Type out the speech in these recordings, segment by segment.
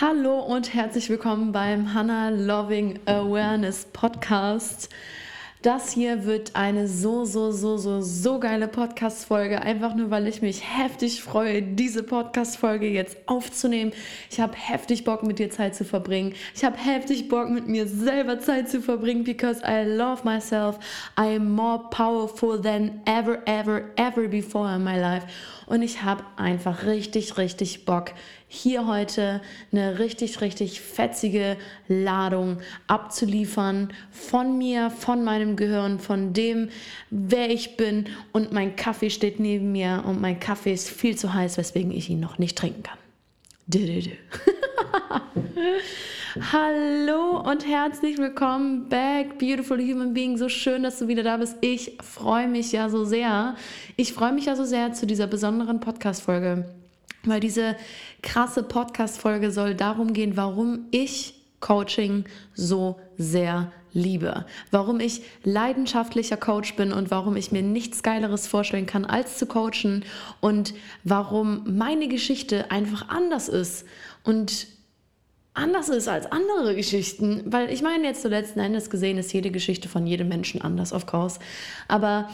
Hallo und herzlich willkommen beim Hannah Loving Awareness Podcast. Das hier wird eine so, so, so, so, so geile Podcast-Folge. Einfach nur, weil ich mich heftig freue, diese Podcast-Folge jetzt aufzunehmen. Ich habe heftig Bock, mit dir Zeit zu verbringen. Ich habe heftig Bock, mit mir selber Zeit zu verbringen, because I love myself. I am more powerful than ever, ever, ever before in my life. Und ich habe einfach richtig, richtig Bock, hier heute eine richtig, richtig fetzige Ladung abzuliefern von mir, von meinem Gehirn, von dem, wer ich bin. Und mein Kaffee steht neben mir und mein Kaffee ist viel zu heiß, weswegen ich ihn noch nicht trinken kann. Hallo und herzlich willkommen back, beautiful human being. So schön, dass du wieder da bist. Ich freue mich ja so sehr. Ich freue mich ja so sehr zu dieser besonderen Podcast-Folge, weil diese krasse Podcast-Folge soll darum gehen, warum ich Coaching so sehr liebe, warum ich leidenschaftlicher Coach bin und warum ich mir nichts Geileres vorstellen kann, als zu coachen und warum meine Geschichte einfach anders ist und anders ist als andere Geschichten, weil ich meine jetzt zuletzt Endes gesehen ist jede Geschichte von jedem Menschen anders, of course. Aber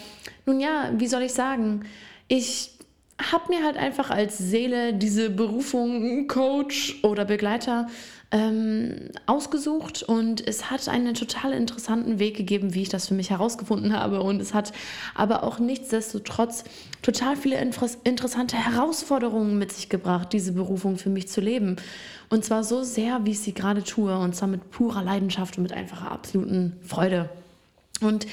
nun ja, wie soll ich sagen, ich habe mir halt einfach als Seele diese Berufung Coach oder Begleiter ähm, ausgesucht und es hat einen total interessanten Weg gegeben, wie ich das für mich herausgefunden habe. Und es hat aber auch nichtsdestotrotz total viele interessante Herausforderungen mit sich gebracht, diese Berufung für mich zu leben. Und zwar so sehr, wie ich sie gerade tue. Und zwar mit purer Leidenschaft und mit einfacher absoluten Freude. Und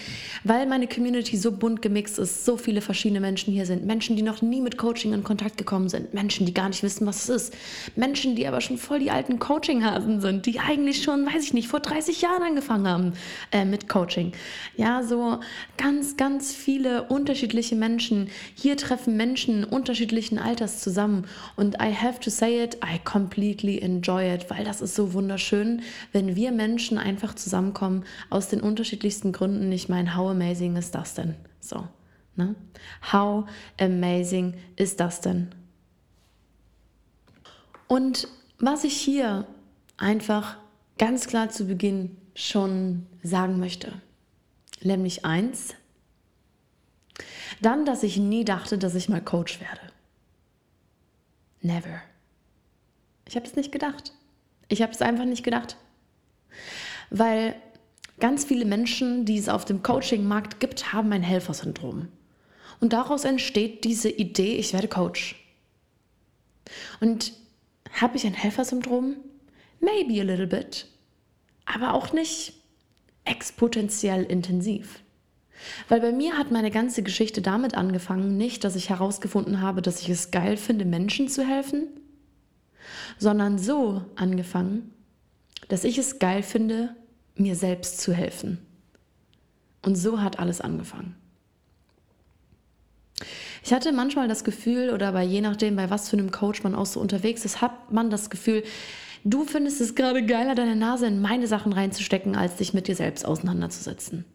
weil meine Community so bunt gemixt ist, so viele verschiedene Menschen hier sind, Menschen, die noch nie mit Coaching in Kontakt gekommen sind, Menschen, die gar nicht wissen, was es ist, Menschen, die aber schon voll die alten Coaching-Hasen sind, die eigentlich schon, weiß ich nicht, vor 30 Jahren angefangen haben äh, mit Coaching. Ja, so ganz, ganz viele unterschiedliche Menschen. Hier treffen Menschen unterschiedlichen Alters zusammen. Und I have to say it, I completely enjoy it, weil das ist so wunderschön, wenn wir Menschen einfach zusammenkommen aus den unterschiedlichsten Gründen Stunden ich meine, how amazing ist das denn? So, ne? How amazing ist das denn? Und was ich hier einfach ganz klar zu Beginn schon sagen möchte, nämlich eins, dann, dass ich nie dachte, dass ich mal Coach werde. Never. Ich habe es nicht gedacht. Ich habe es einfach nicht gedacht. Weil Ganz viele Menschen, die es auf dem Coaching-Markt gibt, haben ein Helfersyndrom. Und daraus entsteht diese Idee, ich werde Coach. Und habe ich ein Helfersyndrom? Maybe a little bit. Aber auch nicht exponentiell intensiv. Weil bei mir hat meine ganze Geschichte damit angefangen, nicht, dass ich herausgefunden habe, dass ich es geil finde, Menschen zu helfen, sondern so angefangen, dass ich es geil finde, mir selbst zu helfen. Und so hat alles angefangen. Ich hatte manchmal das Gefühl, oder bei je nachdem, bei was für einem Coach man auch so unterwegs ist, hat man das Gefühl, du findest es gerade geiler, deine Nase in meine Sachen reinzustecken, als dich mit dir selbst auseinanderzusetzen.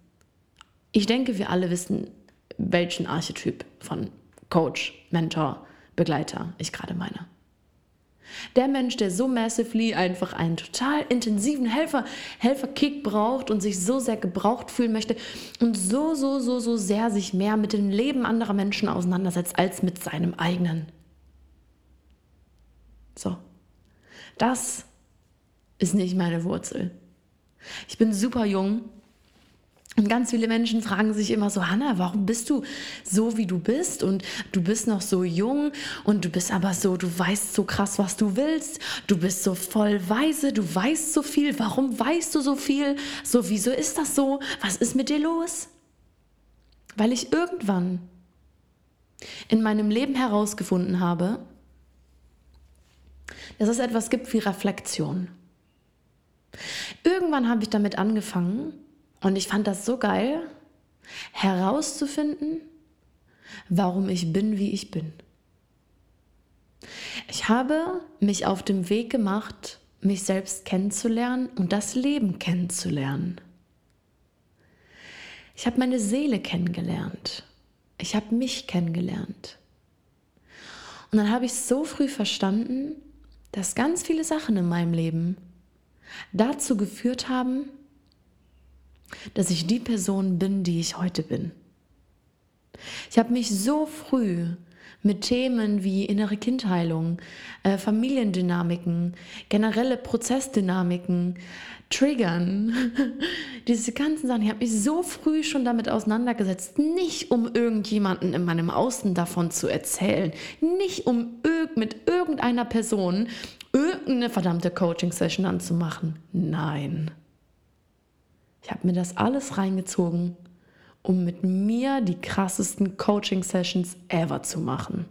Ich denke, wir alle wissen, welchen Archetyp von Coach, Mentor, Begleiter ich gerade meine. Der Mensch, der so massively einfach einen total intensiven Helfer, Helferkick braucht und sich so sehr gebraucht fühlen möchte und so, so, so, so sehr sich mehr mit dem Leben anderer Menschen auseinandersetzt als mit seinem eigenen. So. Das ist nicht meine Wurzel. Ich bin super jung und ganz viele Menschen fragen sich immer so, Hanna, warum bist du so, wie du bist? Und du bist noch so jung und du bist aber so, du weißt so krass, was du willst. Du bist so voll weise, du weißt so viel. Warum weißt du so viel? So, wieso ist das so? Was ist mit dir los? Weil ich irgendwann in meinem Leben herausgefunden habe, dass es etwas gibt wie Reflexion. Irgendwann habe ich damit angefangen, und ich fand das so geil, herauszufinden, warum ich bin, wie ich bin. Ich habe mich auf dem Weg gemacht, mich selbst kennenzulernen und das Leben kennenzulernen. Ich habe meine Seele kennengelernt. Ich habe mich kennengelernt. Und dann habe ich so früh verstanden, dass ganz viele Sachen in meinem Leben dazu geführt haben, dass ich die Person bin, die ich heute bin. Ich habe mich so früh mit Themen wie innere Kindheilung, äh, Familiendynamiken, generelle Prozessdynamiken, Triggern, diese ganzen Sachen. Ich habe mich so früh schon damit auseinandergesetzt, nicht um irgendjemanden in meinem Außen davon zu erzählen, nicht um irg mit irgendeiner Person irgendeine verdammte Coaching-Session anzumachen. Nein. Ich habe mir das alles reingezogen um mit mir die krassesten Coaching-Sessions ever zu machen.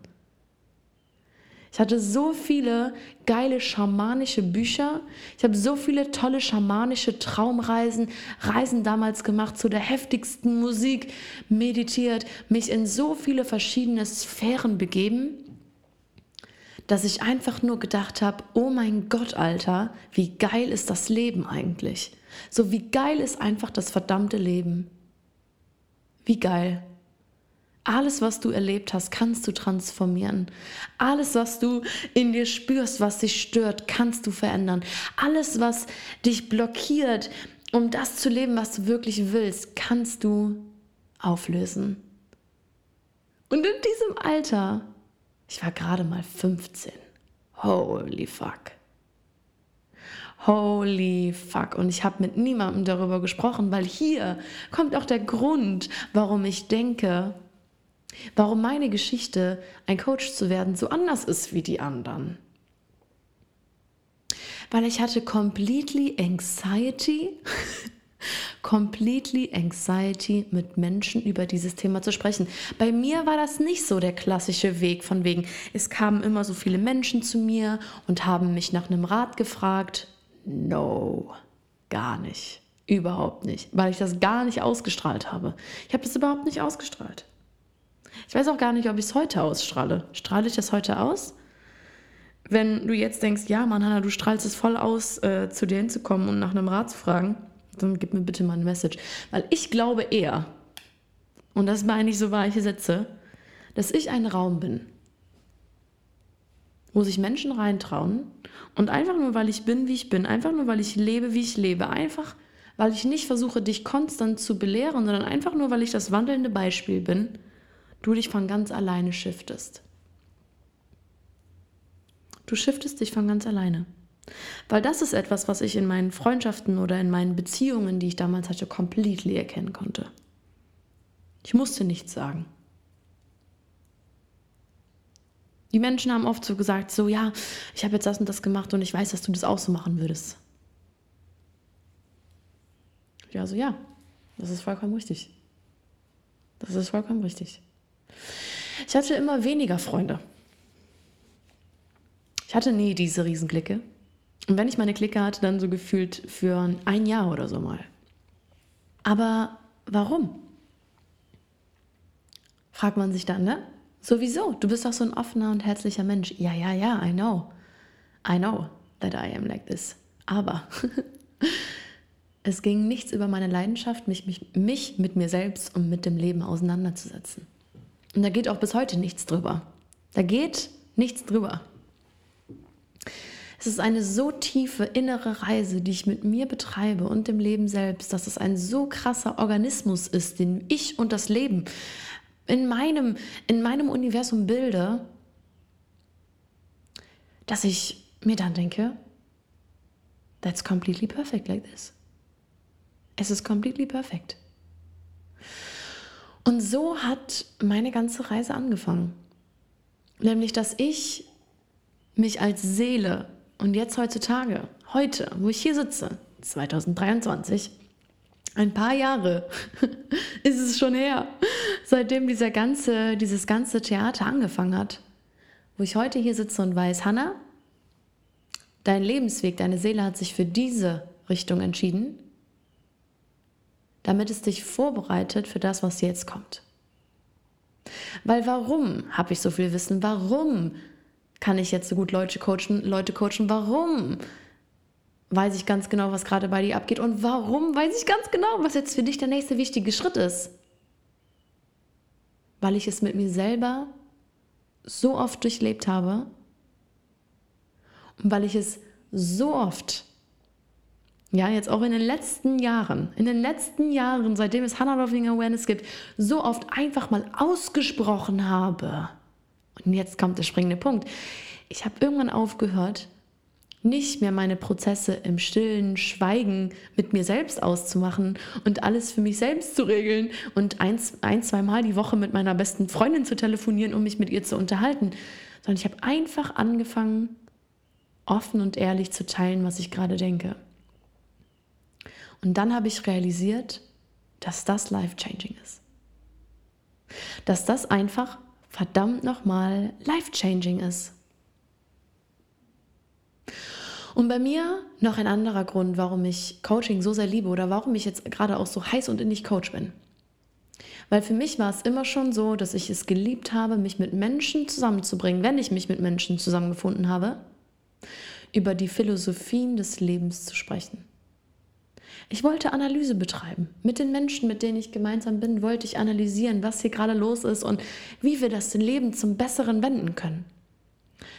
Ich hatte so viele geile schamanische Bücher. Ich habe so viele tolle schamanische Traumreisen, Reisen damals gemacht zu der heftigsten Musik, meditiert, mich in so viele verschiedene Sphären begeben, dass ich einfach nur gedacht habe, oh mein Gott, Alter, wie geil ist das Leben eigentlich? So wie geil ist einfach das verdammte Leben. Wie geil. Alles, was du erlebt hast, kannst du transformieren. Alles, was du in dir spürst, was dich stört, kannst du verändern. Alles, was dich blockiert, um das zu leben, was du wirklich willst, kannst du auflösen. Und in diesem Alter, ich war gerade mal 15. Holy fuck. Holy fuck. Und ich habe mit niemandem darüber gesprochen, weil hier kommt auch der Grund, warum ich denke, warum meine Geschichte, ein Coach zu werden, so anders ist wie die anderen. Weil ich hatte completely anxiety, completely anxiety mit Menschen über dieses Thema zu sprechen. Bei mir war das nicht so der klassische Weg von wegen, es kamen immer so viele Menschen zu mir und haben mich nach einem Rat gefragt No, gar nicht. Überhaupt nicht, weil ich das gar nicht ausgestrahlt habe. Ich habe das überhaupt nicht ausgestrahlt. Ich weiß auch gar nicht, ob ich es heute ausstrahle. Strahle ich das heute aus? Wenn du jetzt denkst, ja, Mann, Hanna, du strahlst es voll aus, äh, zu dir hinzukommen und nach einem Rat zu fragen, dann gib mir bitte mal eine Message. Weil ich glaube eher, und das meine ich so weiche Sätze, dass ich ein Raum bin, wo sich Menschen reintrauen und einfach nur, weil ich bin, wie ich bin, einfach nur, weil ich lebe, wie ich lebe, einfach, weil ich nicht versuche, dich konstant zu belehren, sondern einfach nur, weil ich das wandelnde Beispiel bin, du dich von ganz alleine shiftest. Du shiftest dich von ganz alleine. Weil das ist etwas, was ich in meinen Freundschaften oder in meinen Beziehungen, die ich damals hatte, completely erkennen konnte. Ich musste nichts sagen. Die Menschen haben oft so gesagt, so ja, ich habe jetzt das und das gemacht und ich weiß, dass du das auch so machen würdest. Ja, so ja, das ist vollkommen richtig. Das ist vollkommen richtig. Ich hatte immer weniger Freunde. Ich hatte nie diese Riesenklicke. Und wenn ich meine Clique hatte, dann so gefühlt für ein Jahr oder so mal. Aber warum? Fragt man sich dann, ne? Sowieso, du bist doch so ein offener und herzlicher Mensch. Ja, ja, ja, I know. I know that I am like this. Aber es ging nichts über meine Leidenschaft, mich, mich, mich mit mir selbst und mit dem Leben auseinanderzusetzen. Und da geht auch bis heute nichts drüber. Da geht nichts drüber. Es ist eine so tiefe innere Reise, die ich mit mir betreibe und dem Leben selbst, dass es ein so krasser Organismus ist, den ich und das Leben in meinem, in meinem Universum bilde, dass ich mir dann denke, that's completely perfect like this. Es ist completely perfect. Und so hat meine ganze Reise angefangen. Nämlich, dass ich mich als Seele und jetzt heutzutage, heute, wo ich hier sitze, 2023, ein paar Jahre ist es schon her, seitdem dieser ganze, dieses ganze Theater angefangen hat, wo ich heute hier sitze und weiß, Hanna, dein Lebensweg, deine Seele hat sich für diese Richtung entschieden, damit es dich vorbereitet für das, was jetzt kommt. Weil warum habe ich so viel Wissen? Warum kann ich jetzt so gut Leute coachen? Leute coachen? Warum weiß ich ganz genau, was gerade bei dir abgeht? Und warum weiß ich ganz genau, was jetzt für dich der nächste wichtige Schritt ist? weil ich es mit mir selber so oft durchlebt habe weil ich es so oft, ja, jetzt auch in den letzten Jahren, in den letzten Jahren, seitdem es Hannah Loving Awareness gibt, so oft einfach mal ausgesprochen habe. Und jetzt kommt der springende Punkt. Ich habe irgendwann aufgehört, nicht mehr meine Prozesse im stillen Schweigen mit mir selbst auszumachen und alles für mich selbst zu regeln und ein, ein zwei Mal die Woche mit meiner besten Freundin zu telefonieren, um mich mit ihr zu unterhalten, sondern ich habe einfach angefangen, offen und ehrlich zu teilen, was ich gerade denke. Und dann habe ich realisiert, dass das life-changing ist. Dass das einfach verdammt nochmal life-changing ist. Und bei mir noch ein anderer Grund, warum ich Coaching so sehr liebe oder warum ich jetzt gerade auch so heiß und innig Coach bin. Weil für mich war es immer schon so, dass ich es geliebt habe, mich mit Menschen zusammenzubringen, wenn ich mich mit Menschen zusammengefunden habe, über die Philosophien des Lebens zu sprechen. Ich wollte Analyse betreiben. Mit den Menschen, mit denen ich gemeinsam bin, wollte ich analysieren, was hier gerade los ist und wie wir das Leben zum Besseren wenden können.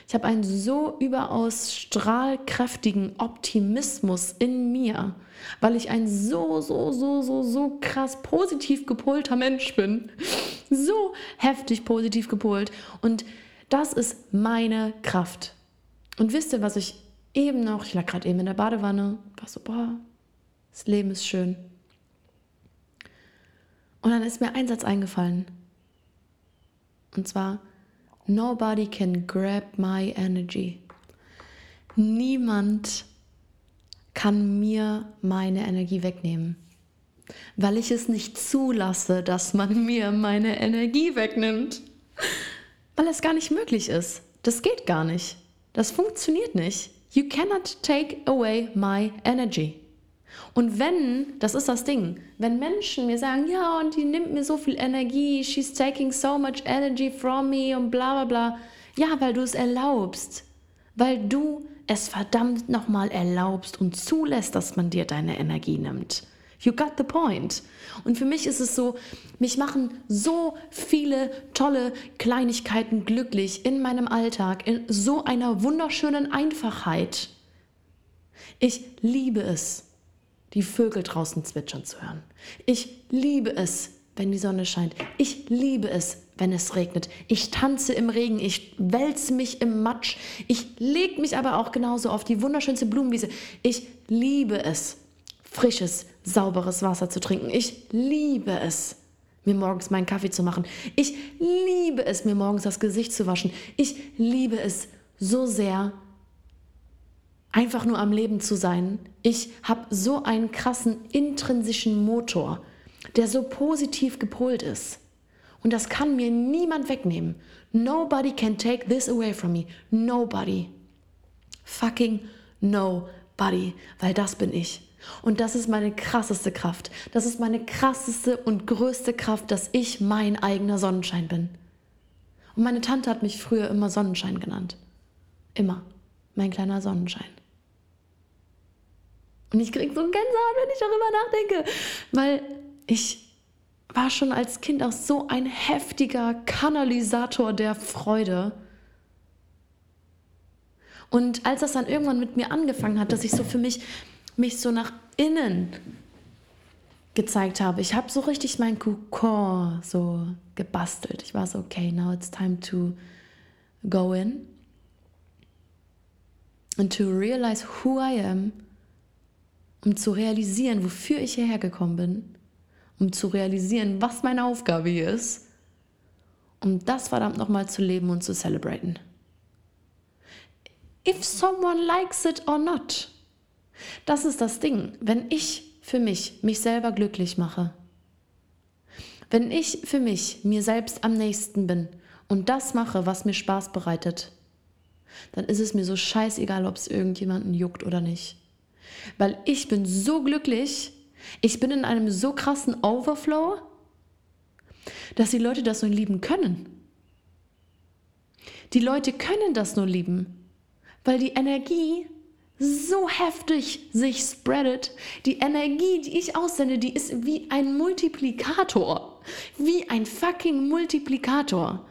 Ich habe einen so überaus strahlkräftigen Optimismus in mir, weil ich ein so, so, so, so, so krass positiv gepolter Mensch bin. So heftig positiv gepolt. Und das ist meine Kraft. Und wisst ihr, was ich eben noch, ich lag gerade eben in der Badewanne, war so, boah, das Leben ist schön. Und dann ist mir ein Satz eingefallen. Und zwar, Nobody can grab my energy. Niemand kann mir meine Energie wegnehmen, weil ich es nicht zulasse, dass man mir meine Energie wegnimmt. Weil es gar nicht möglich ist. Das geht gar nicht. Das funktioniert nicht. You cannot take away my energy. Und wenn, das ist das Ding, wenn Menschen mir sagen, ja, und die nimmt mir so viel Energie, she's taking so much energy from me und bla bla bla, ja, weil du es erlaubst, weil du es verdammt nochmal erlaubst und zulässt, dass man dir deine Energie nimmt. You got the point. Und für mich ist es so, mich machen so viele tolle Kleinigkeiten glücklich in meinem Alltag, in so einer wunderschönen Einfachheit. Ich liebe es, die Vögel draußen zwitschern zu hören. Ich liebe es, wenn die Sonne scheint. Ich liebe es, wenn es regnet. Ich tanze im Regen, ich wälze mich im Matsch. Ich lege mich aber auch genauso auf die wunderschönste Blumenwiese. Ich liebe es, frisches, sauberes Wasser zu trinken. Ich liebe es, mir morgens meinen Kaffee zu machen. Ich liebe es, mir morgens das Gesicht zu waschen. Ich liebe es so sehr, einfach nur am Leben zu sein. Ich habe so einen krassen intrinsischen Motor, der so positiv gepolt ist. Und das kann mir niemand wegnehmen. Nobody can take this away from me. Nobody. Fucking nobody. Weil das bin ich. Und das ist meine krasseste Kraft. Das ist meine krasseste und größte Kraft, dass ich mein eigener Sonnenschein bin. Und meine Tante hat mich früher immer Sonnenschein genannt. Immer. Mein kleiner Sonnenschein. Und ich kriege so ein Gänsehaut, wenn ich darüber nachdenke, weil ich war schon als Kind auch so ein heftiger Kanalisator der Freude. Und als das dann irgendwann mit mir angefangen hat, dass ich so für mich mich so nach innen gezeigt habe, ich habe so richtig mein Kokon so gebastelt. Ich war so, okay, now it's time to go in and to realize who I am um zu realisieren, wofür ich hierher gekommen bin, um zu realisieren, was meine Aufgabe hier ist, um das verdammt nochmal zu leben und zu celebraten. If someone likes it or not. Das ist das Ding. Wenn ich für mich mich selber glücklich mache, wenn ich für mich mir selbst am nächsten bin und das mache, was mir Spaß bereitet, dann ist es mir so scheißegal, ob es irgendjemanden juckt oder nicht. Weil ich bin so glücklich, ich bin in einem so krassen Overflow, dass die Leute das nur lieben können. Die Leute können das nur lieben, weil die Energie so heftig sich spreadet. Die Energie, die ich aussende, die ist wie ein Multiplikator. Wie ein fucking Multiplikator.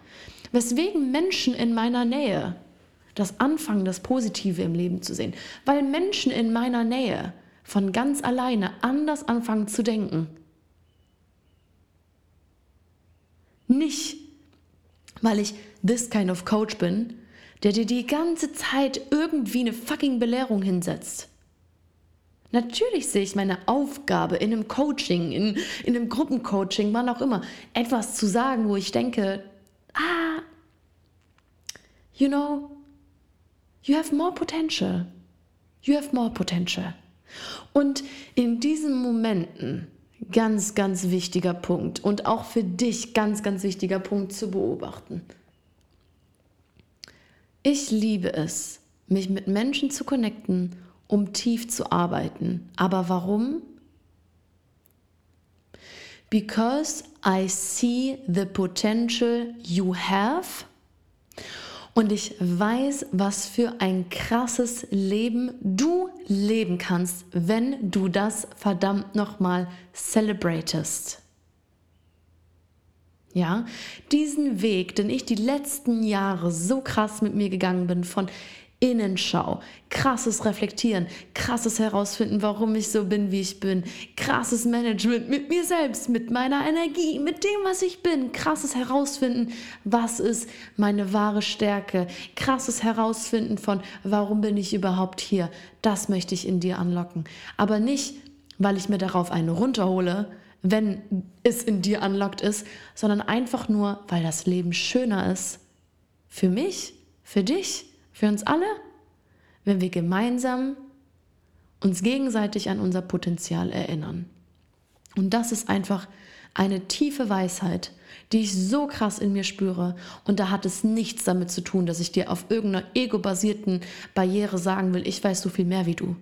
Weswegen Menschen in meiner Nähe das Anfangen, das Positive im Leben zu sehen. Weil Menschen in meiner Nähe von ganz alleine anders anfangen zu denken. Nicht, weil ich this kind of coach bin, der dir die ganze Zeit irgendwie eine fucking Belehrung hinsetzt. Natürlich sehe ich meine Aufgabe in einem Coaching, in, in einem Gruppencoaching, wann auch immer, etwas zu sagen, wo ich denke, ah, you know, you have more potential. You have more potential. Und in diesen Momenten, ganz, ganz wichtiger Punkt und auch für dich ganz, ganz wichtiger Punkt zu beobachten. Ich liebe es, mich mit Menschen zu connecten, um tief zu arbeiten. Aber warum? Because I see the potential you have und ich weiß, was für ein krasses Leben du leben kannst, wenn du das verdammt nochmal celebratest. Ja, diesen Weg, den ich die letzten Jahre so krass mit mir gegangen bin, von Innenschau, krasses Reflektieren, krasses Herausfinden, warum ich so bin, wie ich bin, krasses Management mit mir selbst, mit meiner Energie, mit dem, was ich bin, krasses Herausfinden, was ist meine wahre Stärke, krasses Herausfinden von, warum bin ich überhaupt hier, das möchte ich in dir anlocken. Aber nicht, weil ich mir darauf einen runterhole, wenn es in dir anlockt ist, sondern einfach nur, weil das Leben schöner ist. Für mich, für dich für uns alle, wenn wir gemeinsam uns gegenseitig an unser Potenzial erinnern. Und das ist einfach eine tiefe Weisheit, die ich so krass in mir spüre. Und da hat es nichts damit zu tun, dass ich dir auf irgendeiner ego-basierten Barriere sagen will, ich weiß so viel mehr wie du.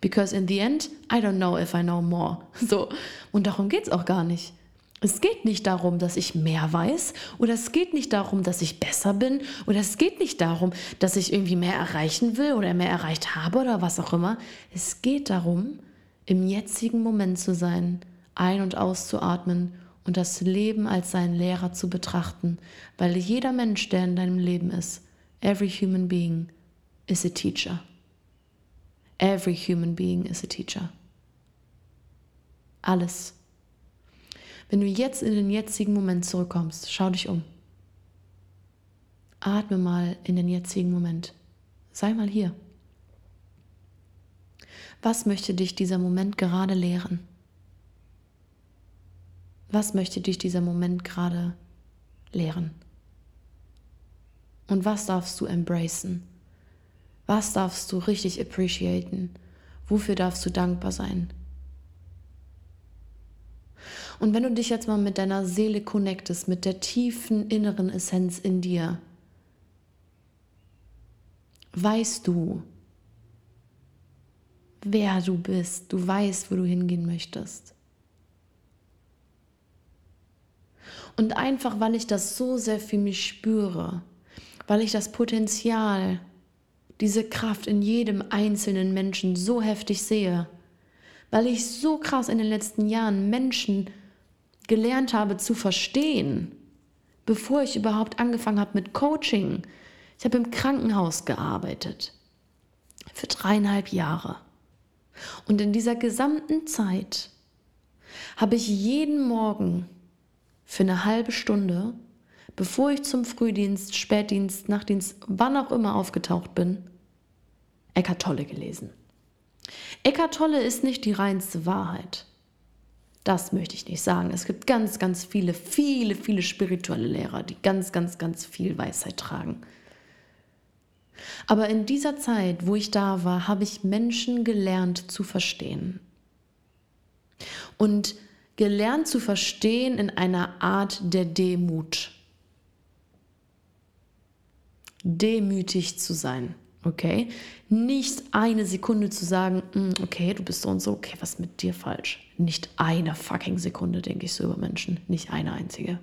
Because in the end, I don't know if I know more. So. Und darum geht es auch gar nicht. Es geht nicht darum, dass ich mehr weiß oder es geht nicht darum, dass ich besser bin oder es geht nicht darum, dass ich irgendwie mehr erreichen will oder mehr erreicht habe oder was auch immer. Es geht darum, im jetzigen Moment zu sein, ein- und auszuatmen und das Leben als seinen Lehrer zu betrachten, weil jeder Mensch, der in deinem Leben ist, every human being is a teacher. Every human being is a teacher. Alles. Wenn du jetzt in den jetzigen Moment zurückkommst, schau dich um. Atme mal in den jetzigen Moment. Sei mal hier. Was möchte dich dieser Moment gerade lehren? Was möchte dich dieser Moment gerade lehren? Und was darfst du embracen? Was darfst du richtig appreciaten? Wofür darfst du dankbar sein? Und wenn du dich jetzt mal mit deiner Seele connectest, mit der tiefen inneren Essenz in dir, weißt du, wer du bist, du weißt, wo du hingehen möchtest. Und einfach, weil ich das so sehr für mich spüre, weil ich das Potenzial, diese Kraft in jedem einzelnen Menschen so heftig sehe, weil ich so krass in den letzten Jahren Menschen gelernt habe zu verstehen, bevor ich überhaupt angefangen habe mit Coaching. Ich habe im Krankenhaus gearbeitet für dreieinhalb Jahre. Und in dieser gesamten Zeit habe ich jeden Morgen für eine halbe Stunde, bevor ich zum Frühdienst, Spätdienst, Nachtdienst, wann auch immer aufgetaucht bin, Eckart Tolle gelesen. Eckart Tolle ist nicht die reinste Wahrheit. Das möchte ich nicht sagen. Es gibt ganz, ganz viele, viele, viele spirituelle Lehrer, die ganz, ganz, ganz viel Weisheit tragen. Aber in dieser Zeit, wo ich da war, habe ich Menschen gelernt zu verstehen. Und gelernt zu verstehen in einer Art der Demut. Demütig zu sein. Okay? Nicht eine Sekunde zu sagen, hm, okay, du bist so und so, okay, was ist mit dir falsch? Nicht eine fucking Sekunde denke ich so über Menschen. Nicht eine einzige.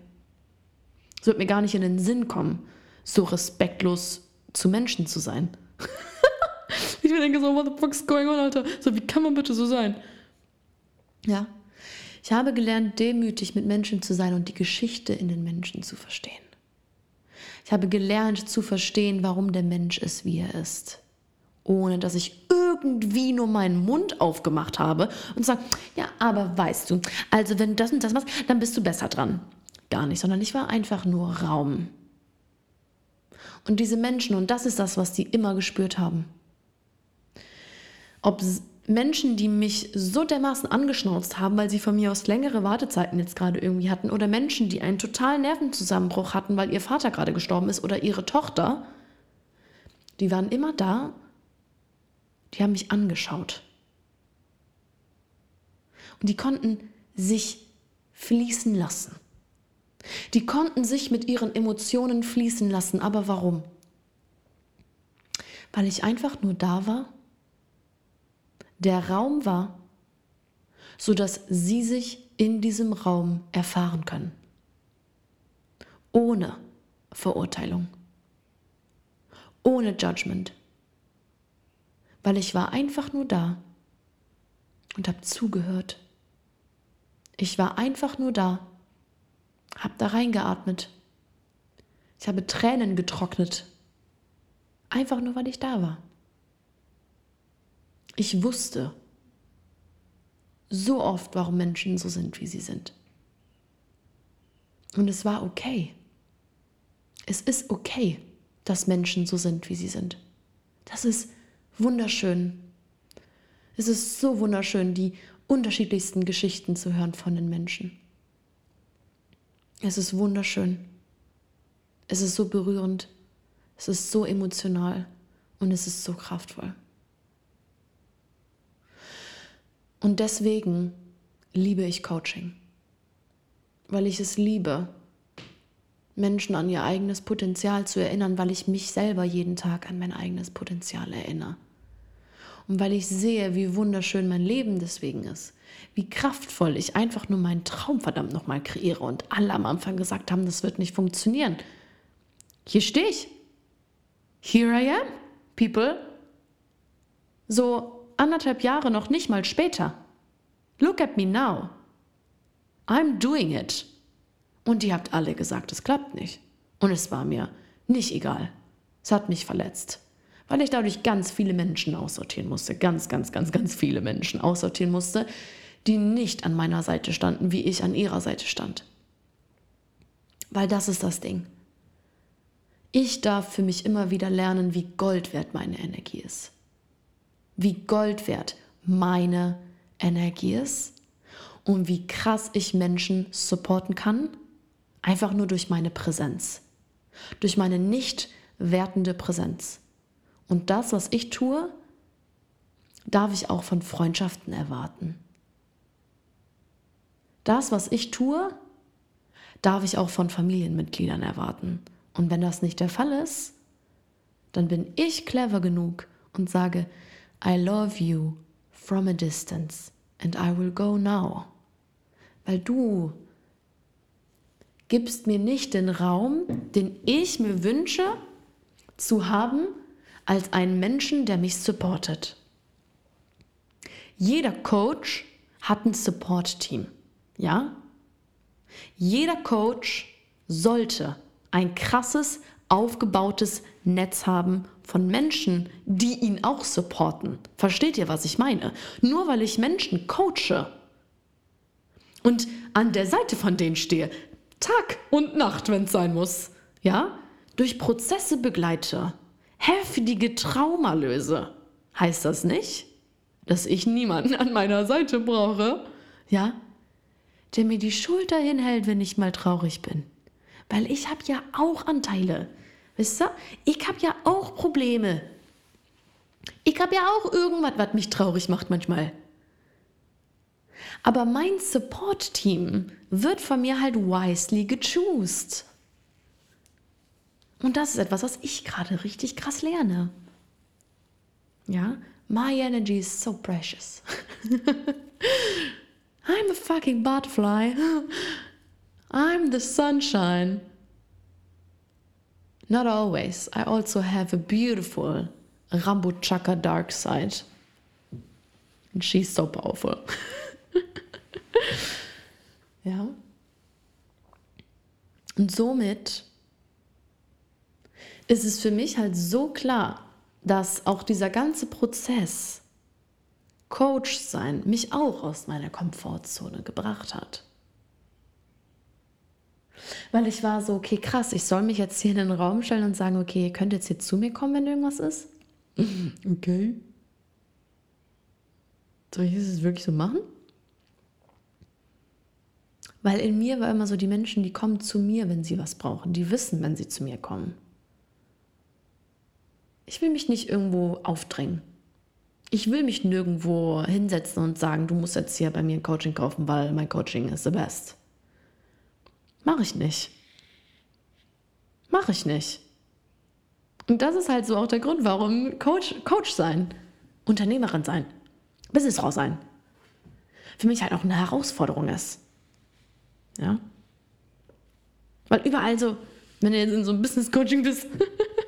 Es wird mir gar nicht in den Sinn kommen, so respektlos zu Menschen zu sein. ich mir denke so, what the fuck's going on, Alter? So, wie kann man bitte so sein? Ja. Ich habe gelernt, demütig mit Menschen zu sein und die Geschichte in den Menschen zu verstehen. Ich habe gelernt zu verstehen, warum der Mensch ist, wie er ist. Ohne dass ich irgendwie nur meinen Mund aufgemacht habe und sage, ja, aber weißt du, also wenn du das und das machst, dann bist du besser dran. Gar nicht, sondern ich war einfach nur Raum. Und diese Menschen, und das ist das, was die immer gespürt haben. Ob Menschen, die mich so dermaßen angeschnauzt haben, weil sie von mir aus längere Wartezeiten jetzt gerade irgendwie hatten, oder Menschen, die einen totalen Nervenzusammenbruch hatten, weil ihr Vater gerade gestorben ist oder ihre Tochter, die waren immer da, die haben mich angeschaut. Und die konnten sich fließen lassen. Die konnten sich mit ihren Emotionen fließen lassen. Aber warum? Weil ich einfach nur da war der Raum war, sodass sie sich in diesem Raum erfahren können. Ohne Verurteilung. Ohne Judgment. Weil ich war einfach nur da und habe zugehört. Ich war einfach nur da, habe da reingeatmet. Ich habe Tränen getrocknet. Einfach nur, weil ich da war. Ich wusste so oft, warum Menschen so sind, wie sie sind. Und es war okay. Es ist okay, dass Menschen so sind, wie sie sind. Das ist wunderschön. Es ist so wunderschön, die unterschiedlichsten Geschichten zu hören von den Menschen. Es ist wunderschön. Es ist so berührend. Es ist so emotional und es ist so kraftvoll. Und deswegen liebe ich Coaching, weil ich es liebe, Menschen an ihr eigenes Potenzial zu erinnern, weil ich mich selber jeden Tag an mein eigenes Potenzial erinnere. Und weil ich sehe, wie wunderschön mein Leben deswegen ist, wie kraftvoll ich einfach nur meinen Traum verdammt nochmal kreiere und alle am Anfang gesagt haben, das wird nicht funktionieren. Hier stehe ich. Here I am, people. So anderthalb Jahre noch nicht mal später. Look at me now. I'm doing it. Und ihr habt alle gesagt, es klappt nicht. Und es war mir nicht egal. Es hat mich verletzt. Weil ich dadurch ganz viele Menschen aussortieren musste. Ganz, ganz, ganz, ganz viele Menschen aussortieren musste, die nicht an meiner Seite standen, wie ich an ihrer Seite stand. Weil das ist das Ding. Ich darf für mich immer wieder lernen, wie Gold wert meine Energie ist wie Gold wert meine Energie ist und wie krass ich Menschen supporten kann, einfach nur durch meine Präsenz, durch meine nicht wertende Präsenz. Und das, was ich tue, darf ich auch von Freundschaften erwarten. Das, was ich tue, darf ich auch von Familienmitgliedern erwarten. Und wenn das nicht der Fall ist, dann bin ich clever genug und sage, I love you from a distance and I will go now. Weil du gibst mir nicht den Raum, den ich mir wünsche zu haben als einen Menschen, der mich supportet. Jeder Coach hat ein Support-Team, ja? Jeder Coach sollte ein krasses, aufgebautes Netz haben von Menschen, die ihn auch supporten. Versteht ihr, was ich meine? Nur weil ich Menschen coache und an der Seite von denen stehe, Tag und Nacht, wenn es sein muss, ja, durch Prozesse begleite, heftige Trauma löse, heißt das nicht, dass ich niemanden an meiner Seite brauche, ja, der mir die Schulter hinhält, wenn ich mal traurig bin. Weil ich habe ja auch Anteile. Wisst ihr? Ich habe ja auch Probleme. Ich habe ja auch irgendwas, was mich traurig macht manchmal. Aber mein Support-Team wird von mir halt wisely gechoost. Und das ist etwas, was ich gerade richtig krass lerne. Ja, my energy is so precious. I'm a fucking butterfly. I'm the sunshine. Not always. I also have a beautiful Rambuchaka dark side. And she's so powerful. ja. Und somit ist es für mich halt so klar, dass auch dieser ganze Prozess, Coach sein, mich auch aus meiner Komfortzone gebracht hat. Weil ich war so, okay, krass, ich soll mich jetzt hier in den Raum stellen und sagen, okay, ihr könnt jetzt hier zu mir kommen, wenn irgendwas ist. Okay. Soll ich das wirklich so machen? Weil in mir war immer so, die Menschen, die kommen zu mir, wenn sie was brauchen. Die wissen, wenn sie zu mir kommen. Ich will mich nicht irgendwo aufdrängen. Ich will mich nirgendwo hinsetzen und sagen, du musst jetzt hier bei mir ein Coaching kaufen, weil mein Coaching ist the best. Mache ich nicht. Mache ich nicht. Und das ist halt so auch der Grund, warum Coach, Coach sein, Unternehmerin sein, Businessfrau sein, für mich halt auch eine Herausforderung ist. Ja? Weil überall so, wenn du jetzt in so einem Business-Coaching bist,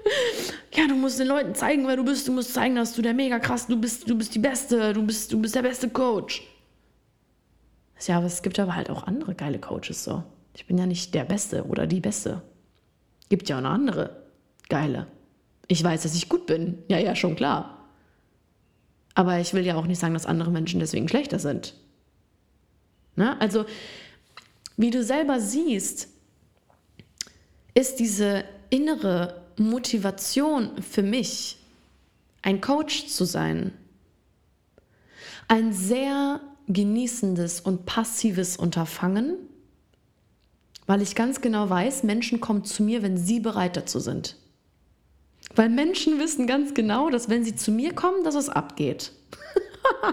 ja, du musst den Leuten zeigen, wer du bist, du musst zeigen, dass du der mega krass, du bist, du bist die Beste, du bist, du bist der beste Coach. Ja, aber es gibt aber halt auch andere geile Coaches so. Ich bin ja nicht der Beste oder die Beste. Gibt ja auch noch andere geile. Ich weiß, dass ich gut bin. Ja, ja, schon klar. Aber ich will ja auch nicht sagen, dass andere Menschen deswegen schlechter sind. Na, also wie du selber siehst, ist diese innere Motivation für mich, ein Coach zu sein, ein sehr genießendes und passives Unterfangen, weil ich ganz genau weiß, Menschen kommen zu mir, wenn sie bereit dazu sind. Weil Menschen wissen ganz genau, dass wenn sie zu mir kommen, dass es abgeht.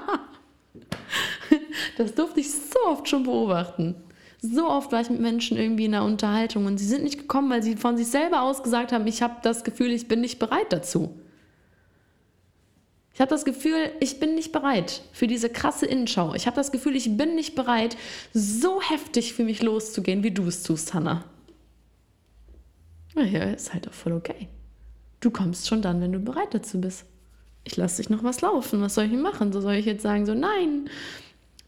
das durfte ich so oft schon beobachten. So oft war ich mit Menschen irgendwie in einer Unterhaltung und sie sind nicht gekommen, weil sie von sich selber aus gesagt haben, ich habe das Gefühl, ich bin nicht bereit dazu. Ich habe das Gefühl, ich bin nicht bereit für diese krasse Innenschau. Ich habe das Gefühl, ich bin nicht bereit, so heftig für mich loszugehen, wie du es tust, Hannah. Ja, ist halt auch voll okay. Du kommst schon dann, wenn du bereit dazu bist. Ich lasse dich noch was laufen. Was soll ich machen? So soll ich jetzt sagen, so nein,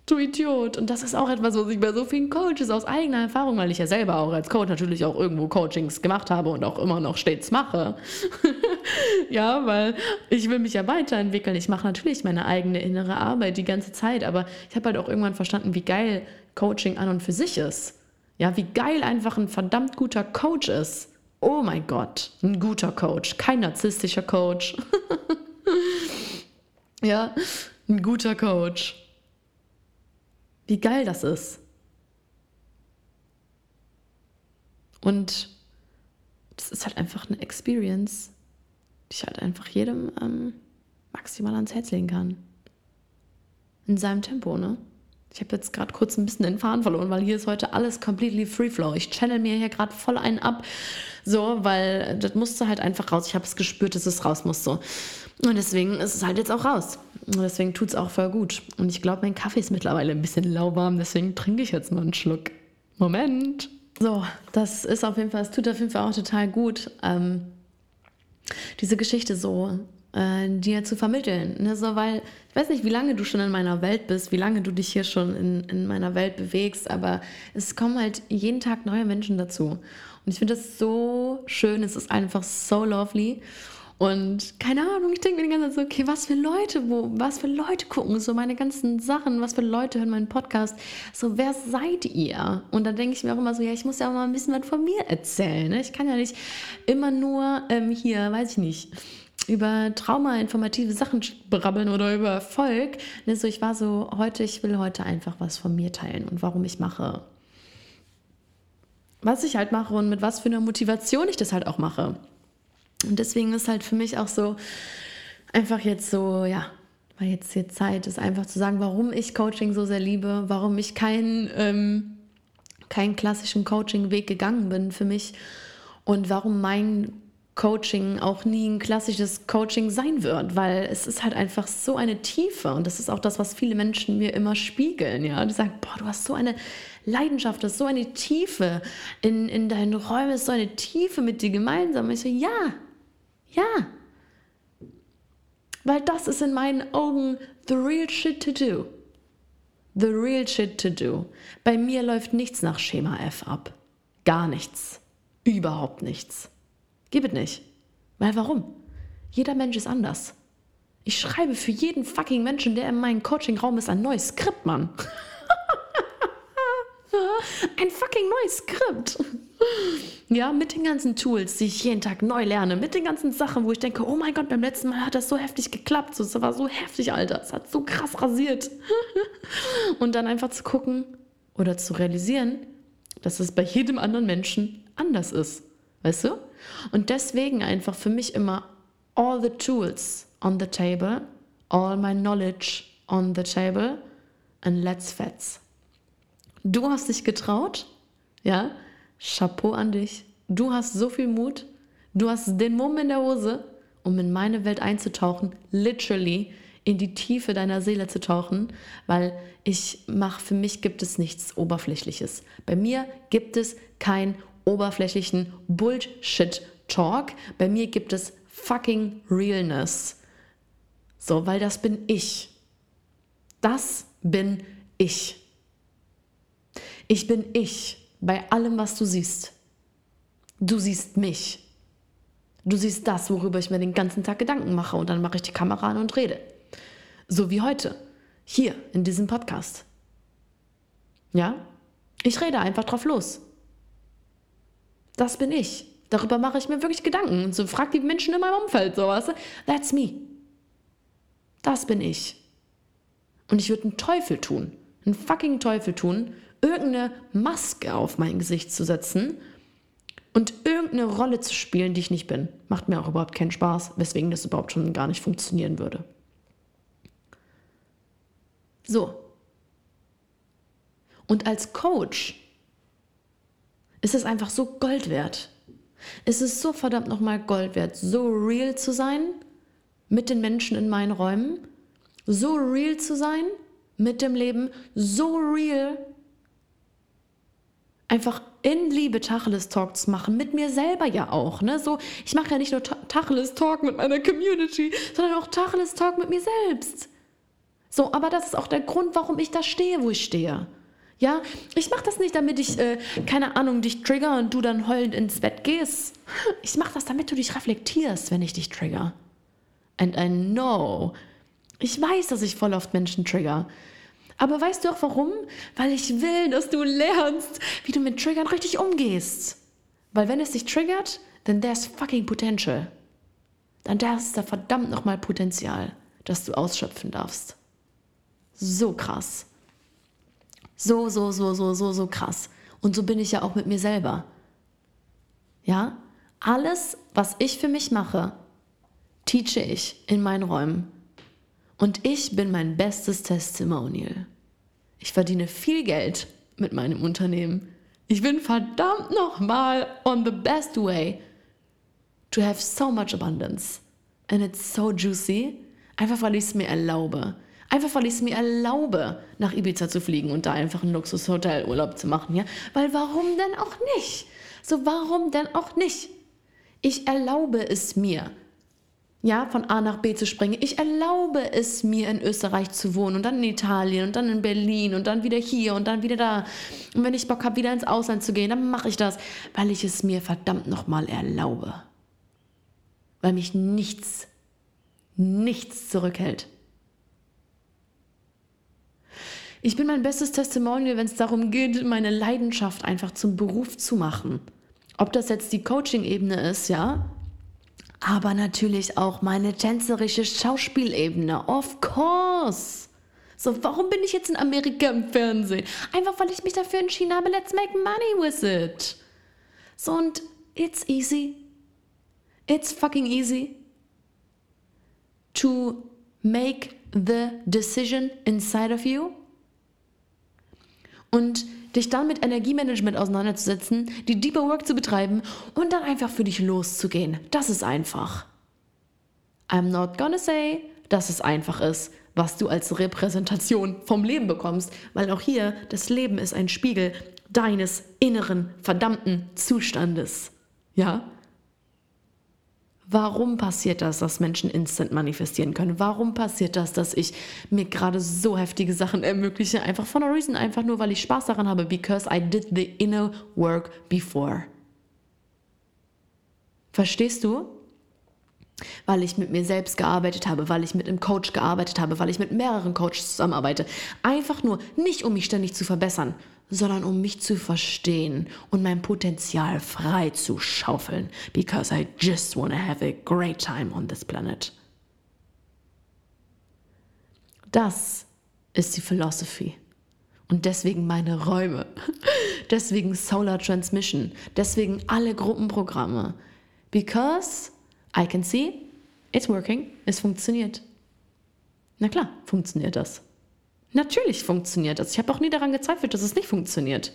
du Idiot. Und das ist auch etwas, was ich bei so vielen Coaches aus eigener Erfahrung, weil ich ja selber auch als Coach natürlich auch irgendwo Coachings gemacht habe und auch immer noch stets mache. ja, weil ich will mich ja weiterentwickeln. Ich mache natürlich meine eigene innere Arbeit die ganze Zeit, aber ich habe halt auch irgendwann verstanden, wie geil Coaching an und für sich ist. Ja, wie geil einfach ein verdammt guter Coach ist. Oh mein Gott, ein guter Coach, kein narzisstischer Coach. ja, ein guter Coach. Wie geil das ist. Und das ist halt einfach eine Experience, die ich halt einfach jedem ähm, maximal ans Herz legen kann. In seinem Tempo, ne? Ich habe jetzt gerade kurz ein bisschen den Faden verloren, weil hier ist heute alles completely free flow. Ich channel mir hier gerade voll einen ab, so, weil das musste halt einfach raus. Ich habe es gespürt, dass es raus muss so. Und deswegen ist es halt jetzt auch raus. Und deswegen tut es auch voll gut. Und ich glaube, mein Kaffee ist mittlerweile ein bisschen lauwarm, deswegen trinke ich jetzt mal einen Schluck. Moment. So, das ist auf jeden Fall, es tut auf jeden Fall auch total gut, ähm, diese Geschichte so äh, dir zu vermitteln. Ne? So, weil ich weiß nicht, wie lange du schon in meiner Welt bist, wie lange du dich hier schon in, in meiner Welt bewegst, aber es kommen halt jeden Tag neue Menschen dazu. Und ich finde das so schön, es ist einfach so lovely. Und keine Ahnung, ich denke mir die ganze Zeit so, okay, was für Leute, wo, was für Leute gucken so meine ganzen Sachen, was für Leute hören meinen Podcast, so wer seid ihr? Und dann denke ich mir auch immer so, ja, ich muss ja auch mal ein bisschen was von mir erzählen. Ne? Ich kann ja nicht immer nur ähm, hier, weiß ich nicht, über Trauma-informative Sachen brabbeln oder über Erfolg. Ne? So, ich war so, heute, ich will heute einfach was von mir teilen und warum ich mache. Was ich halt mache und mit was für einer Motivation ich das halt auch mache. Und deswegen ist halt für mich auch so einfach jetzt so, ja, weil jetzt hier Zeit ist, einfach zu sagen, warum ich Coaching so sehr liebe, warum ich keinen ähm, keinen klassischen Coaching-Weg gegangen bin für mich und warum mein Coaching auch nie ein klassisches Coaching sein wird, weil es ist halt einfach so eine Tiefe und das ist auch das, was viele Menschen mir immer spiegeln, ja. Die sagen, boah, du hast so eine Leidenschaft, du hast so eine Tiefe in, in deinen Räumen, ist so eine Tiefe mit dir gemeinsam. Und ich so, ja, ja. Weil das ist in meinen Augen the real shit to do. The real shit to do. Bei mir läuft nichts nach Schema F ab. Gar nichts. Überhaupt nichts. Gib es nicht. Weil warum? Jeder Mensch ist anders. Ich schreibe für jeden fucking Menschen, der in meinem Coaching-Raum ist, ein neues Skript, Mann. ein fucking neues Skript. Ja, mit den ganzen Tools, die ich jeden Tag neu lerne, mit den ganzen Sachen, wo ich denke, oh mein Gott, beim letzten Mal hat das so heftig geklappt, das war so heftig, Alter, es hat so krass rasiert. Und dann einfach zu gucken oder zu realisieren, dass es bei jedem anderen Menschen anders ist. Weißt du? Und deswegen einfach für mich immer all the tools on the table, all my knowledge on the table and let's fetz. Du hast dich getraut, ja? Chapeau an dich. Du hast so viel Mut. Du hast den Mumm in der Hose, um in meine Welt einzutauchen, literally in die Tiefe deiner Seele zu tauchen, weil ich mache, für mich gibt es nichts Oberflächliches. Bei mir gibt es keinen oberflächlichen Bullshit-Talk. Bei mir gibt es fucking Realness. So, weil das bin ich. Das bin ich. Ich bin ich bei allem, was du siehst. Du siehst mich. Du siehst das, worüber ich mir den ganzen Tag Gedanken mache und dann mache ich die Kamera an und rede. So wie heute, hier in diesem Podcast. Ja? Ich rede einfach drauf los. Das bin ich. Darüber mache ich mir wirklich Gedanken. Und so frag die Menschen in meinem Umfeld sowas. That's me. Das bin ich. Und ich würde einen Teufel tun, einen fucking Teufel tun, irgendeine Maske auf mein Gesicht zu setzen und irgendeine Rolle zu spielen, die ich nicht bin. Macht mir auch überhaupt keinen Spaß, weswegen das überhaupt schon gar nicht funktionieren würde. So. Und als Coach ist es einfach so Gold wert. Es ist so verdammt nochmal Gold wert, so real zu sein mit den Menschen in meinen Räumen, so real zu sein mit dem Leben, so real einfach in Liebe Tacheles-Talk zu machen, mit mir selber ja auch. Ne? So, ich mache ja nicht nur Tacheles-Talk mit meiner Community, sondern auch Tacheles-Talk mit mir selbst. So, aber das ist auch der Grund, warum ich da stehe, wo ich stehe. Ja, ich mache das nicht, damit ich, äh, keine Ahnung, dich trigger und du dann heulend ins Bett gehst. Ich mache das, damit du dich reflektierst, wenn ich dich trigger. And I know. Ich weiß, dass ich voll oft Menschen trigger. Aber weißt du auch warum? Weil ich will, dass du lernst, wie du mit Triggern richtig umgehst. Weil wenn es dich triggert, dann there's fucking potential. Dann da ist da verdammt nochmal Potenzial, das du ausschöpfen darfst. So krass. So, so, so, so, so, so krass. Und so bin ich ja auch mit mir selber. Ja? Alles, was ich für mich mache, teache ich in meinen Räumen. Und ich bin mein bestes Testimonial. Ich verdiene viel Geld mit meinem Unternehmen. Ich bin verdammt nochmal on the best way to have so much abundance. And it's so juicy. Einfach weil ich es mir erlaube. Einfach weil ich es mir erlaube, nach Ibiza zu fliegen und da einfach einen Luxushotelurlaub zu machen, ja? Weil warum denn auch nicht? So, warum denn auch nicht? Ich erlaube es mir, ja, von A nach B zu springen. Ich erlaube es mir, in Österreich zu wohnen und dann in Italien und dann in Berlin und dann wieder hier und dann wieder da. Und wenn ich Bock habe, wieder ins Ausland zu gehen, dann mache ich das, weil ich es mir verdammt nochmal erlaube. Weil mich nichts, nichts zurückhält. Ich bin mein bestes Testimonial, wenn es darum geht, meine Leidenschaft einfach zum Beruf zu machen. Ob das jetzt die Coaching-Ebene ist, ja, aber natürlich auch meine tänzerische Schauspielebene. Of course. So, warum bin ich jetzt in Amerika im Fernsehen? Einfach weil ich mich dafür entschieden habe, let's make money with it. So, und it's easy. It's fucking easy to make the decision inside of you und dich dann mit Energiemanagement auseinanderzusetzen, die Deeper Work zu betreiben und dann einfach für dich loszugehen. Das ist einfach. I'm not gonna say, dass es einfach ist, was du als Repräsentation vom Leben bekommst, weil auch hier das Leben ist ein Spiegel deines inneren verdammten Zustandes. Ja? Warum passiert das, dass Menschen instant manifestieren können? Warum passiert das, dass ich mir gerade so heftige Sachen ermögliche? Einfach for no reason, einfach nur, weil ich Spaß daran habe. Because I did the inner work before. Verstehst du? Weil ich mit mir selbst gearbeitet habe, weil ich mit einem Coach gearbeitet habe, weil ich mit mehreren Coaches zusammenarbeite. Einfach nur, nicht um mich ständig zu verbessern, sondern um mich zu verstehen und mein Potenzial frei zu schaufeln. Because I just want to have a great time on this planet. Das ist die Philosophy. Und deswegen meine Räume. Deswegen Solar Transmission. Deswegen alle Gruppenprogramme. Because I can see it's working. Es funktioniert. Na klar, funktioniert das. Natürlich funktioniert das. Ich habe auch nie daran gezweifelt, dass es nicht funktioniert.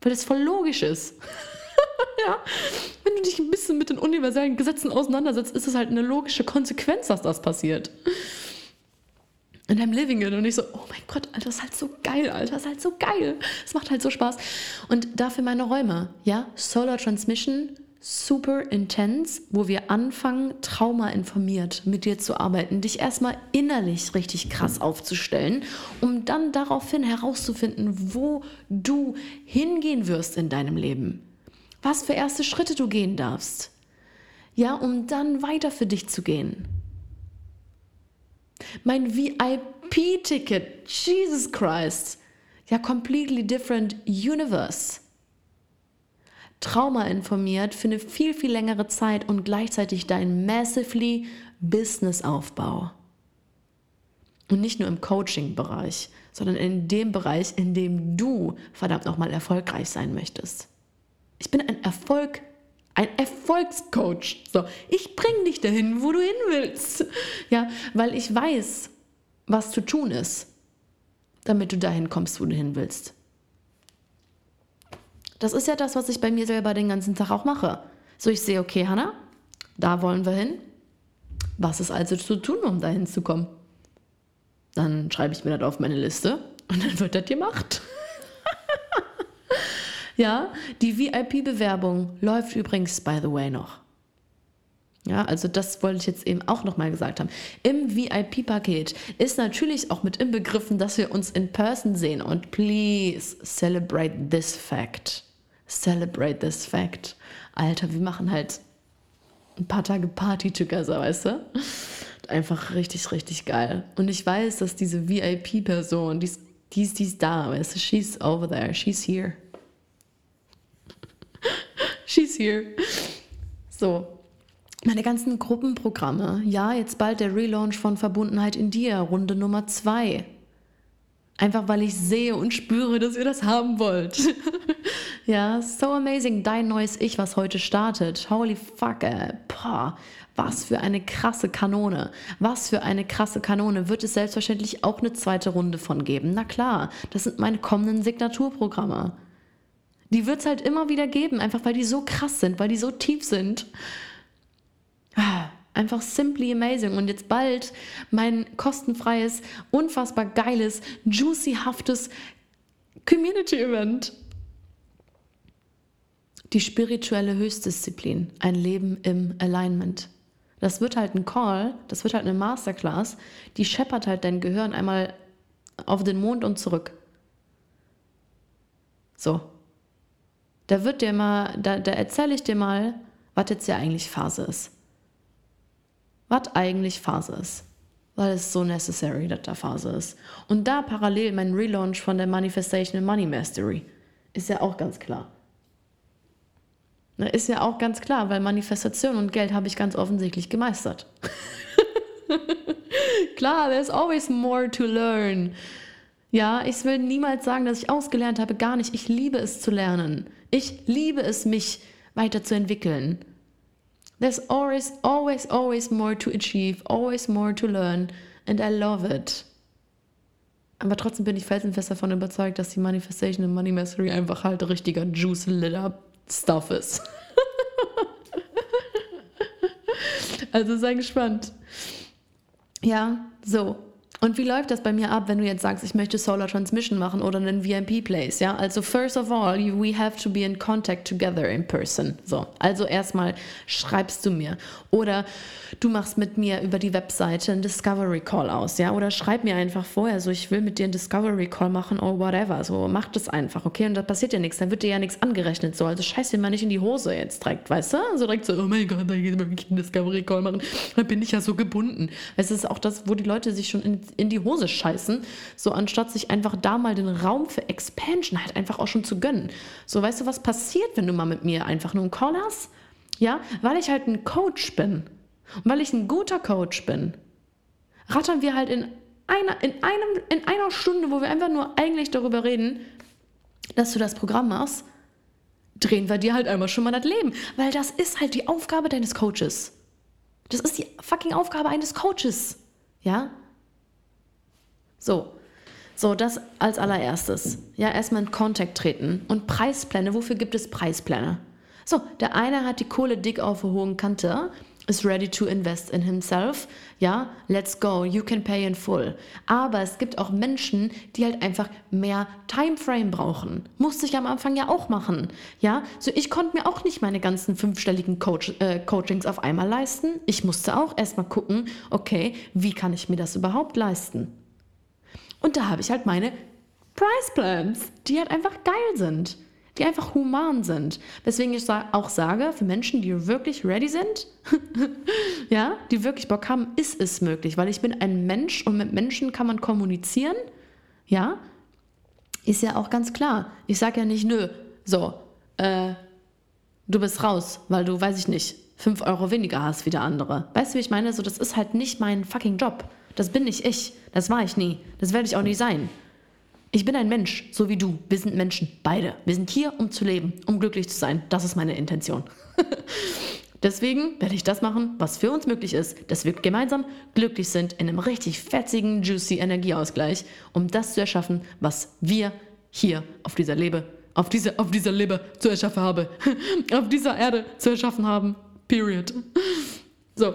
Weil es voll logisch ist. ja. Wenn du dich ein bisschen mit den universellen Gesetzen auseinandersetzt, ist es halt eine logische Konsequenz, dass das passiert. And I'm living it. Und ich so, oh mein Gott, Alter, das ist halt so geil, Alter, das ist halt so geil. Es macht halt so Spaß. Und dafür meine Räume, ja, Solar Transmission, super intens, wo wir anfangen, traumainformiert mit dir zu arbeiten, dich erstmal innerlich richtig krass aufzustellen, um dann daraufhin herauszufinden, wo du hingehen wirst in deinem Leben. Was für erste Schritte du gehen darfst. Ja, um dann weiter für dich zu gehen. Mein VIP-Ticket, Jesus Christ. Ja, completely different universe. Trauma informiert für eine viel, viel längere Zeit und gleichzeitig dein massively Business-Aufbau. Und nicht nur im Coaching-Bereich, sondern in dem Bereich, in dem du verdammt nochmal erfolgreich sein möchtest. Ich bin ein Erfolg, ein Erfolgscoach. So, ich bringe dich dahin, wo du hin willst. Ja, weil ich weiß, was zu tun ist, damit du dahin kommst, wo du hin willst. Das ist ja das, was ich bei mir selber den ganzen Tag auch mache. So, ich sehe, okay, Hanna, da wollen wir hin. Was ist also zu tun, um dahin zu kommen? Dann schreibe ich mir das auf meine Liste und dann wird das gemacht. ja, die VIP-Bewerbung läuft übrigens, by the way, noch. Ja, also das wollte ich jetzt eben auch nochmal gesagt haben. Im VIP-Paket ist natürlich auch mit inbegriffen, dass wir uns in person sehen und please celebrate this fact celebrate this fact. Alter, wir machen halt ein paar Tage Party together, weißt du? Einfach richtig, richtig geil. Und ich weiß, dass diese VIP-Person, die, die, ist, die ist da, weißt du? She's over there, she's here. she's here. So, meine ganzen Gruppenprogramme. Ja, jetzt bald der Relaunch von Verbundenheit in dir, Runde Nummer zwei. Einfach weil ich sehe und spüre, dass ihr das haben wollt. ja, so amazing. Dein neues Ich, was heute startet. Holy fuck, ey. Boah, was für eine krasse Kanone. Was für eine krasse Kanone. Wird es selbstverständlich auch eine zweite Runde von geben. Na klar, das sind meine kommenden Signaturprogramme. Die wird es halt immer wieder geben, einfach weil die so krass sind, weil die so tief sind. Ah. Einfach simply amazing. Und jetzt bald mein kostenfreies, unfassbar geiles, juicyhaftes Community-Event. Die spirituelle Höchstdisziplin, ein Leben im Alignment. Das wird halt ein Call, das wird halt eine Masterclass, die scheppert halt dein Gehirn einmal auf den Mond und zurück. So. Da wird dir mal, da, da erzähle ich dir mal, was jetzt ja eigentlich Phase ist was eigentlich Phase ist. Weil es so necessary, dass da Phase ist. Und da parallel mein Relaunch von der Manifestation and Money Mastery. Ist ja auch ganz klar. Ist ja auch ganz klar, weil Manifestation und Geld habe ich ganz offensichtlich gemeistert. klar, there's always more to learn. Ja, ich will niemals sagen, dass ich ausgelernt habe, gar nicht. Ich liebe es zu lernen. Ich liebe es, mich weiterzuentwickeln. There's always, always, always more to achieve, always more to learn, and I love it. Aber trotzdem bin ich felsenfest davon überzeugt, dass die Manifestation und Money Mastery einfach halt richtiger Juice Litter Stuff ist. also sei gespannt. Ja, so. Und wie läuft das bei mir ab, wenn du jetzt sagst, ich möchte Solar Transmission machen oder einen VMP Place? Ja, also first of all, we have to be in contact together in person. So, also erstmal schreibst du mir oder du machst mit mir über die Webseite einen Discovery Call aus, ja, oder schreib mir einfach vorher, so ich will mit dir einen Discovery Call machen oder whatever. So, mach das einfach, okay? Und da passiert ja nichts, dann wird dir ja nichts angerechnet. So, also scheiß dir mal nicht in die Hose jetzt direkt, weißt du? So direkt so, oh mein Gott, da geht wirklich einen Discovery Call machen. Da bin ich ja so gebunden. Es ist auch das, wo die Leute sich schon in, in die Hose scheißen, so anstatt sich einfach da mal den Raum für Expansion halt einfach auch schon zu gönnen. So, weißt du, was passiert, wenn du mal mit mir einfach nur einen Call hast? Ja, weil ich halt ein Coach bin und weil ich ein guter Coach bin, rattern wir halt in einer, in, einem, in einer Stunde, wo wir einfach nur eigentlich darüber reden, dass du das Programm machst, drehen wir dir halt einmal schon mal das Leben. Weil das ist halt die Aufgabe deines Coaches. Das ist die fucking Aufgabe eines Coaches. Ja? So. So, das als allererstes. Ja, erstmal in Kontakt treten. Und Preispläne. Wofür gibt es Preispläne? So, der eine hat die Kohle dick auf der hohen Kante is ready to invest in himself. Ja, let's go, you can pay in full. Aber es gibt auch Menschen, die halt einfach mehr Timeframe brauchen. Musste ich am Anfang ja auch machen. Ja, so ich konnte mir auch nicht meine ganzen fünfstelligen Coach, äh, Coachings auf einmal leisten. Ich musste auch erstmal gucken, okay, wie kann ich mir das überhaupt leisten? Und da habe ich halt meine Price Plans, die halt einfach geil sind die einfach human sind. Weswegen ich auch sage, für Menschen, die wirklich ready sind, ja, die wirklich Bock haben, ist es möglich, weil ich bin ein Mensch und mit Menschen kann man kommunizieren, ja, ist ja auch ganz klar. Ich sage ja nicht, nö, so, äh, du bist raus, weil du, weiß ich nicht, 5 Euro weniger hast wie der andere. Weißt du, wie ich meine? So, das ist halt nicht mein fucking Job. Das bin nicht ich. Das war ich nie. Das werde ich auch nie sein. Ich bin ein Mensch, so wie du. Wir sind Menschen, beide. Wir sind hier, um zu leben, um glücklich zu sein. Das ist meine Intention. Deswegen werde ich das machen, was für uns möglich ist, dass wir gemeinsam glücklich sind in einem richtig fetzigen, juicy Energieausgleich, um das zu erschaffen, was wir hier auf dieser Lebe, auf dieser, auf dieser Lebe zu erschaffen haben, auf dieser Erde zu erschaffen haben. Period. So.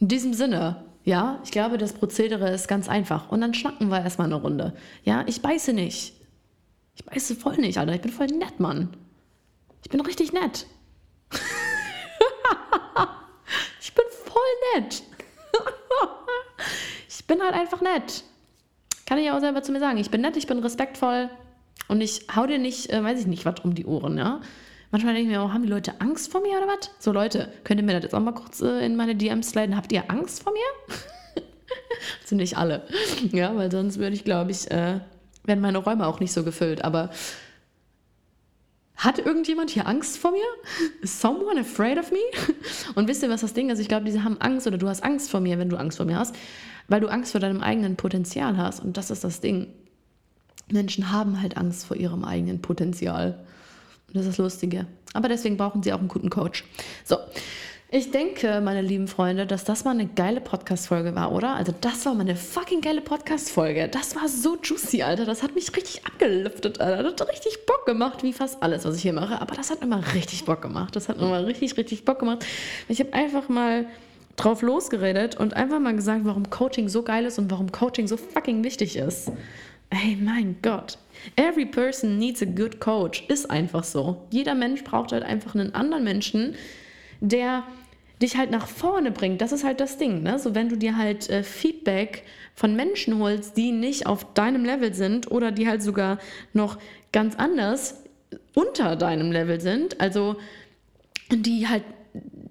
In diesem Sinne ja, ich glaube, das Prozedere ist ganz einfach. Und dann schnacken wir erstmal eine Runde. Ja, ich beiße nicht. Ich beiße voll nicht, Alter. Ich bin voll nett, Mann. Ich bin richtig nett. ich bin voll nett. ich bin halt einfach nett. Kann ich auch selber zu mir sagen. Ich bin nett, ich bin respektvoll und ich hau dir nicht, äh, weiß ich nicht, was um die Ohren, ja. Manchmal denke ich mir, oh, haben die Leute Angst vor mir oder was? So Leute, könnt ihr mir das jetzt auch mal kurz äh, in meine DMs sliden? Habt ihr Angst vor mir? sind nicht alle. Ja, weil sonst würde ich, glaube ich, äh, werden meine Räume auch nicht so gefüllt. Aber hat irgendjemand hier Angst vor mir? Is someone afraid of me? Und wisst ihr, was das Ding ist? Ich glaube, diese haben Angst oder du hast Angst vor mir, wenn du Angst vor mir hast, weil du Angst vor deinem eigenen Potenzial hast. Und das ist das Ding. Menschen haben halt Angst vor ihrem eigenen Potenzial. Das ist das Lustige. Aber deswegen brauchen sie auch einen guten Coach. So. Ich denke, meine lieben Freunde, dass das mal eine geile Podcast-Folge war, oder? Also, das war mal eine fucking geile Podcast-Folge. Das war so juicy, Alter. Das hat mich richtig abgelüftet, Alter. Das hat richtig Bock gemacht, wie fast alles, was ich hier mache. Aber das hat immer richtig Bock gemacht. Das hat immer richtig, richtig Bock gemacht. Ich habe einfach mal drauf losgeredet und einfach mal gesagt, warum Coaching so geil ist und warum Coaching so fucking wichtig ist. Ey, mein Gott. Every person needs a good coach. Ist einfach so. Jeder Mensch braucht halt einfach einen anderen Menschen, der dich halt nach vorne bringt. Das ist halt das Ding. Ne? So, wenn du dir halt äh, Feedback von Menschen holst, die nicht auf deinem Level sind oder die halt sogar noch ganz anders unter deinem Level sind, also die halt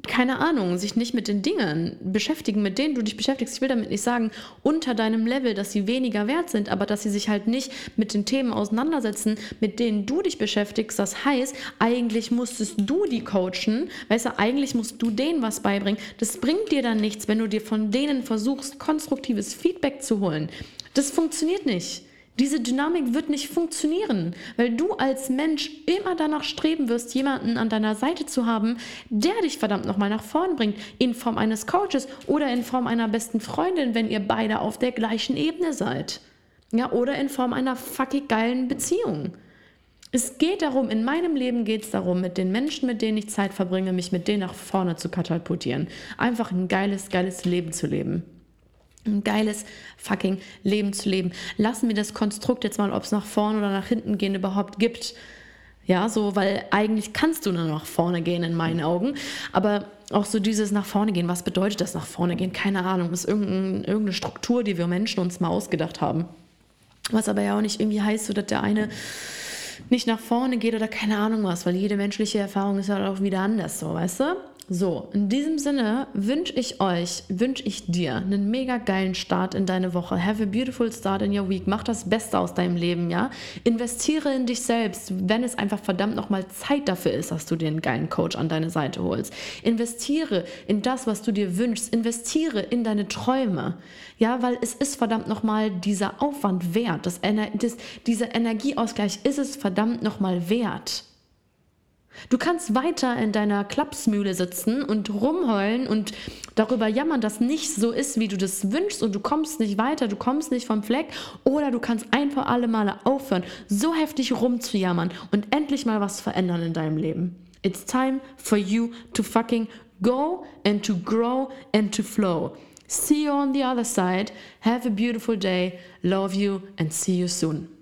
keine Ahnung, sich nicht mit den Dingen beschäftigen, mit denen du dich beschäftigst. Ich will damit nicht sagen, unter deinem Level, dass sie weniger wert sind, aber dass sie sich halt nicht mit den Themen auseinandersetzen, mit denen du dich beschäftigst. Das heißt, eigentlich musstest du die coachen, weißt du, eigentlich musst du denen was beibringen. Das bringt dir dann nichts, wenn du dir von denen versuchst, konstruktives Feedback zu holen. Das funktioniert nicht. Diese Dynamik wird nicht funktionieren, weil du als Mensch immer danach streben wirst, jemanden an deiner Seite zu haben, der dich verdammt nochmal nach vorn bringt, in Form eines Coaches oder in Form einer besten Freundin, wenn ihr beide auf der gleichen Ebene seid. Ja, oder in Form einer fucking geilen Beziehung. Es geht darum, in meinem Leben geht es darum, mit den Menschen, mit denen ich Zeit verbringe, mich mit denen nach vorne zu katapultieren. Einfach ein geiles, geiles Leben zu leben. Ein geiles fucking Leben zu leben. Lassen wir das Konstrukt jetzt mal, ob es nach vorne oder nach hinten gehen überhaupt gibt. Ja, so, weil eigentlich kannst du nur nach vorne gehen in meinen Augen. Aber auch so dieses nach vorne gehen, was bedeutet das nach vorne gehen? Keine Ahnung. Ist irgendein, irgendeine Struktur, die wir Menschen uns mal ausgedacht haben. Was aber ja auch nicht irgendwie heißt, so dass der eine nicht nach vorne geht oder keine Ahnung was, weil jede menschliche Erfahrung ist halt auch wieder anders, so, weißt du? So, in diesem Sinne wünsche ich euch, wünsche ich dir einen mega geilen Start in deine Woche. Have a beautiful start in your week. Mach das Beste aus deinem Leben, ja? Investiere in dich selbst, wenn es einfach verdammt nochmal Zeit dafür ist, dass du dir einen geilen Coach an deine Seite holst. Investiere in das, was du dir wünschst. Investiere in deine Träume. Ja, weil es ist verdammt nochmal dieser Aufwand wert. Das, das, dieser Energieausgleich ist es verdammt nochmal wert. Du kannst weiter in deiner Klapsmühle sitzen und rumheulen und darüber jammern, dass nicht so ist, wie du das wünschst und du kommst nicht weiter, du kommst nicht vom Fleck. Oder du kannst einfach alle Male aufhören, so heftig rumzujammern und endlich mal was verändern in deinem Leben. It's time for you to fucking go and to grow and to flow. See you on the other side. Have a beautiful day. Love you and see you soon.